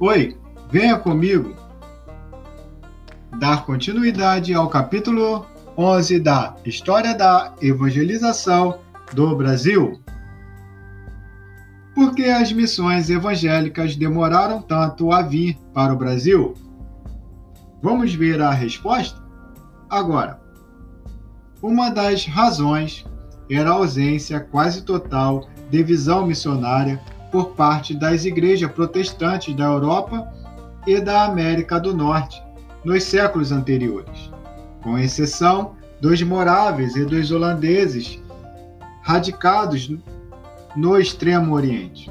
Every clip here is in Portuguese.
Oi, venha comigo dar continuidade ao capítulo 11 da História da Evangelização do Brasil. Por que as missões evangélicas demoraram tanto a vir para o Brasil? Vamos ver a resposta? Agora, uma das razões era a ausência quase total de visão missionária por parte das igrejas protestantes da Europa e da América do Norte nos séculos anteriores, com exceção dos moráveis e dos holandeses radicados no Extremo Oriente.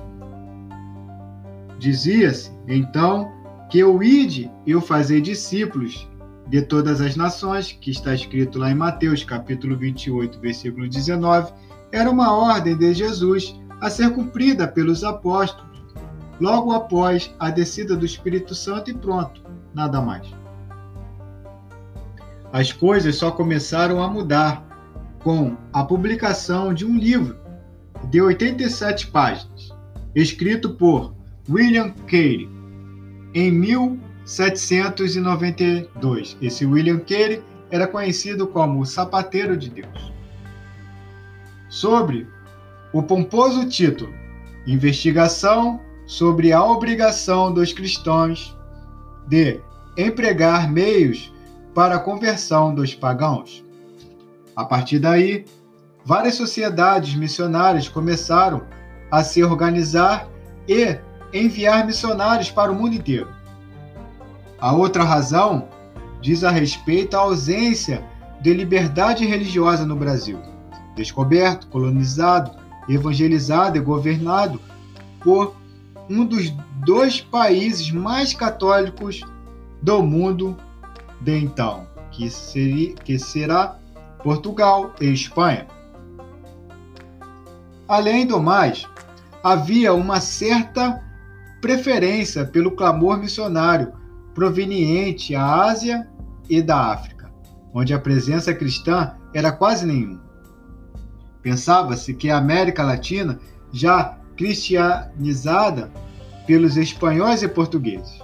Dizia-se, então, que o ide e o fazer discípulos de todas as nações, que está escrito lá em Mateus capítulo 28, versículo 19, era uma ordem de Jesus a ser cumprida pelos apóstolos, logo após a descida do Espírito Santo e pronto, nada mais. As coisas só começaram a mudar com a publicação de um livro de 87 páginas, escrito por William Carey em 1792. Esse William Carey era conhecido como o Sapateiro de Deus. Sobre o pomposo título Investigação sobre a obrigação dos cristãos de empregar meios para a conversão dos pagãos. A partir daí, várias sociedades missionárias começaram a se organizar e enviar missionários para o mundo inteiro. A outra razão diz a respeito à ausência de liberdade religiosa no Brasil, descoberto, colonizado, evangelizado e governado por um dos dois países mais católicos do mundo de então, que, seria, que será Portugal e Espanha. Além do mais, havia uma certa preferência pelo clamor missionário proveniente da Ásia e da África, onde a presença cristã era quase nenhuma. Pensava-se que a América Latina, já cristianizada pelos espanhóis e portugueses,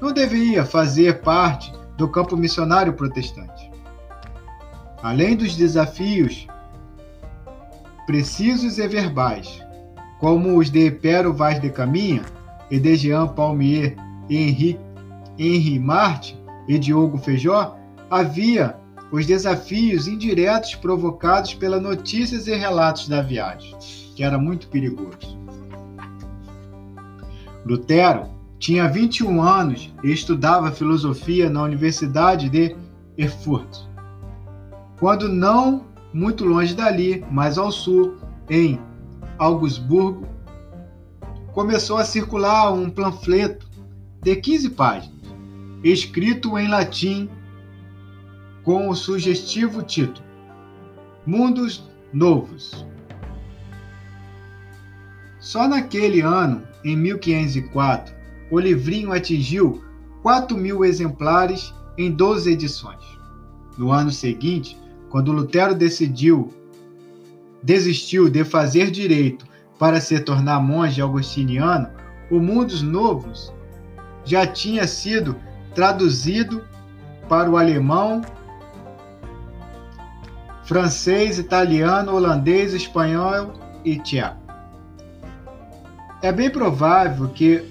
não deveria fazer parte do campo missionário protestante. Além dos desafios precisos e verbais, como os de Pero Vaz de Caminha e de Jean Palmier Henri, Henri Martin e Diogo Feijó, havia os desafios indiretos provocados pelas notícias e relatos da viagem, que era muito perigoso. Lutero tinha 21 anos e estudava filosofia na Universidade de Erfurt. Quando não muito longe dali, mais ao sul, em Augsburgo, começou a circular um panfleto de 15 páginas, escrito em latim com o sugestivo título Mundos Novos. Só naquele ano, em 1504, o livrinho atingiu 4 mil exemplares em 12 edições. No ano seguinte, quando Lutero decidiu desistiu de fazer direito para se tornar monge augustiniano, o Mundos Novos já tinha sido traduzido para o alemão, francês, italiano, holandês, espanhol e tcheco. É bem provável que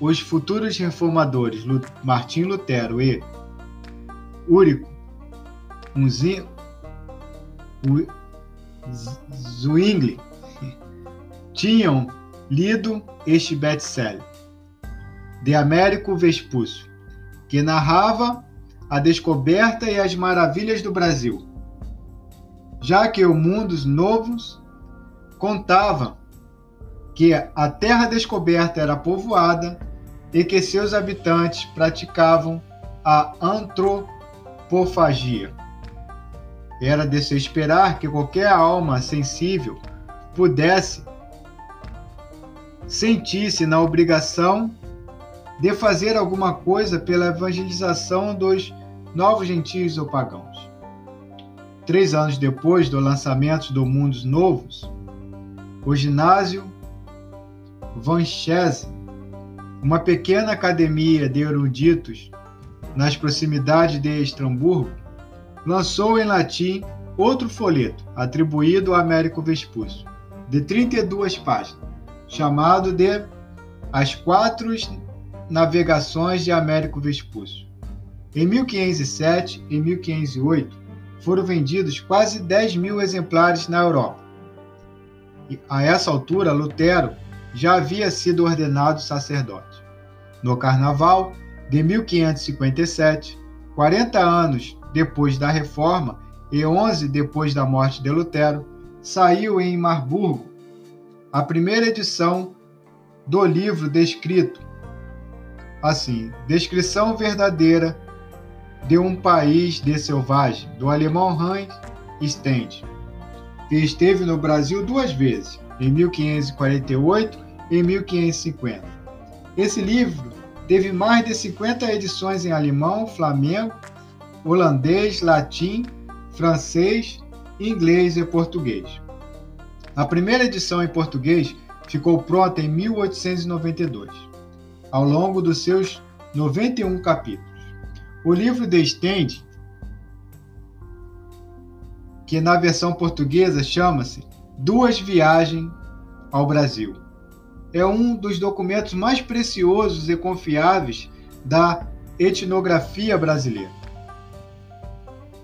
os futuros reformadores Martim Lutero e Úrico Zwingli tinham lido este best-seller de Américo Vespúcio, que narrava a descoberta e as maravilhas do Brasil, já que o Mundos Novos contava que a terra descoberta era povoada e que seus habitantes praticavam a antropofagia. Era de se esperar que qualquer alma sensível pudesse sentir-se na obrigação de fazer alguma coisa pela evangelização dos novos gentios ou pagãos. Três anos depois do lançamento do Mundos Novos, o ginásio Van Chese uma pequena academia de eruditos nas proximidades de Estramburgo, lançou em latim outro folheto atribuído a Américo Vespúcio, de 32 páginas, chamado de As Quatro Navegações de Américo Vespúcio. Em 1507 e 1508 foram vendidos quase 10 mil exemplares na Europa. E, a essa altura, Lutero já havia sido ordenado sacerdote. No Carnaval de 1557, 40 anos depois da Reforma e 11 depois da morte de Lutero, saiu em Marburgo a primeira edição do livro descrito assim: Descrição verdadeira de um país de selvagem, do alemão Hans Stend, que esteve no Brasil duas vezes, em 1548 e 1550. Esse livro teve mais de 50 edições em alemão, flamengo, holandês, latim, francês, inglês e português. A primeira edição em português ficou pronta em 1892, ao longo dos seus 91 capítulos. O livro de Stend, que na versão portuguesa chama-se Duas Viagens ao Brasil, é um dos documentos mais preciosos e confiáveis da etnografia brasileira.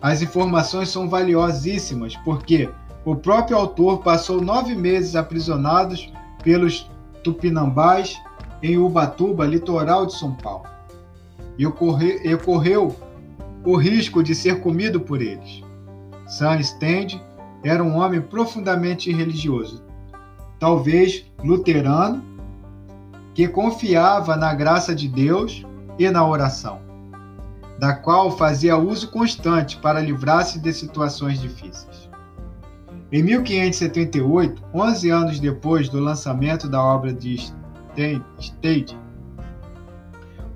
As informações são valiosíssimas porque o próprio autor passou nove meses aprisionados pelos tupinambás em Ubatuba, litoral de São Paulo, e ocorreu o risco de ser comido por eles. Sam Stend era um homem profundamente religioso, talvez luterano, que confiava na graça de Deus e na oração, da qual fazia uso constante para livrar-se de situações difíceis. Em 1578, 11 anos depois do lançamento da obra de Stade,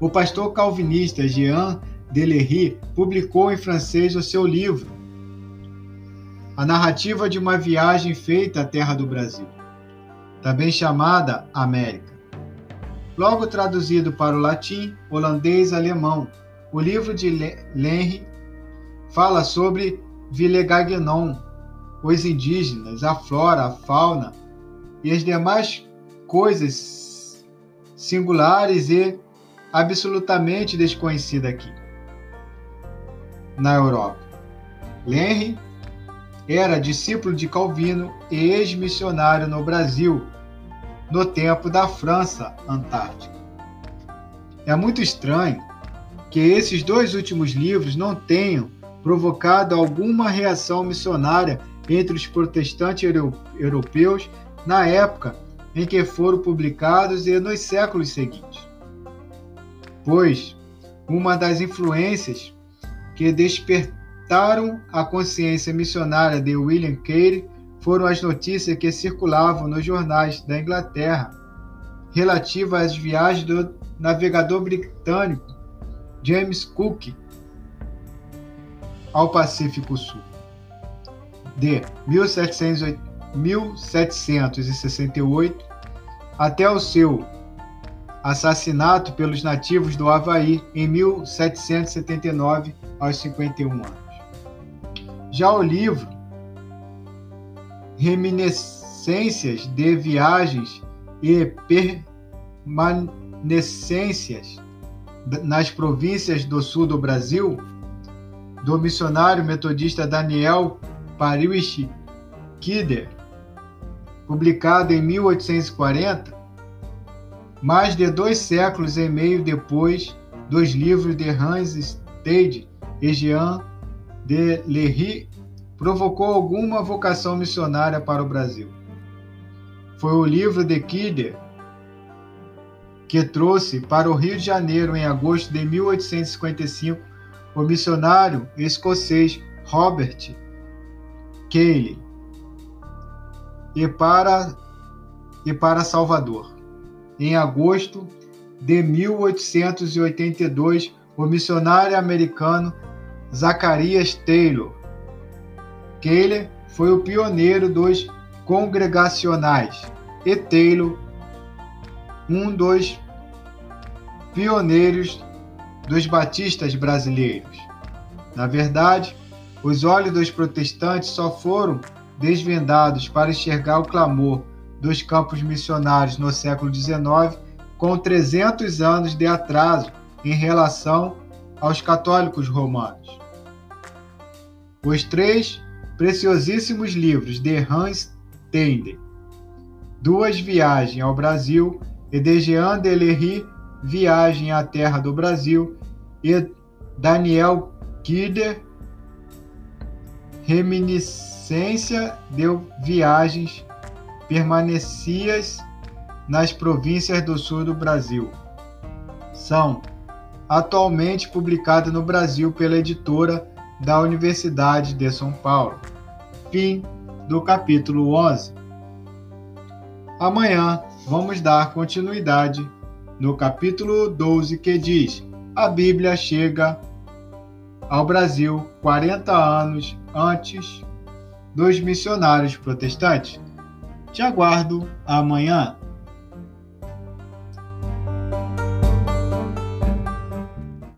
o pastor calvinista Jean Delery publicou em francês o seu livro A Narrativa de uma Viagem Feita à Terra do Brasil também chamada América. Logo traduzido para o latim, holandês e alemão, o livro de Lenry fala sobre Villegagnon, os indígenas, a flora, a fauna e as demais coisas singulares e absolutamente desconhecidas aqui na Europa. Lenry era discípulo de Calvino e ex-missionário no Brasil no tempo da França Antártica. É muito estranho que esses dois últimos livros não tenham provocado alguma reação missionária entre os protestantes europeus na época em que foram publicados e nos séculos seguintes. Pois uma das influências que despertaram a consciência missionária de William Carey foram as notícias que circulavam nos jornais da Inglaterra relativas às viagens do navegador britânico James Cook ao Pacífico Sul. De 1768 até o seu assassinato pelos nativos do Havaí em 1779, aos 51 anos. Já o livro reminiscências de viagens e permanências nas províncias do sul do Brasil, do missionário metodista Daniel Parish Kidder, publicado em 1840, mais de dois séculos e meio depois dos livros de Hans Stade e Jean de Lery provocou alguma vocação missionária para o Brasil. Foi o livro de Kidder que trouxe para o Rio de Janeiro, em agosto de 1855, o missionário escocês Robert Cayley e para, e para Salvador. Em agosto de 1882, o missionário americano Zacarias Taylor Keller foi o pioneiro dos congregacionais e Taylor, um dos pioneiros dos batistas brasileiros. Na verdade, os olhos dos protestantes só foram desvendados para enxergar o clamor dos campos missionários no século XIX, com 300 anos de atraso em relação aos católicos romanos. Os três preciosíssimos livros de Hans Tender, Duas Viagens ao Brasil e de Jean Delery, Viagem à Terra do Brasil, e Daniel Kider, Reminiscência de Viagens Permanecias nas Províncias do Sul do Brasil. São atualmente publicados no Brasil pela editora da Universidade de São Paulo. Fim do capítulo 11. Amanhã vamos dar continuidade no capítulo 12 que diz: A Bíblia chega ao Brasil 40 anos antes dos missionários protestantes. Te aguardo amanhã.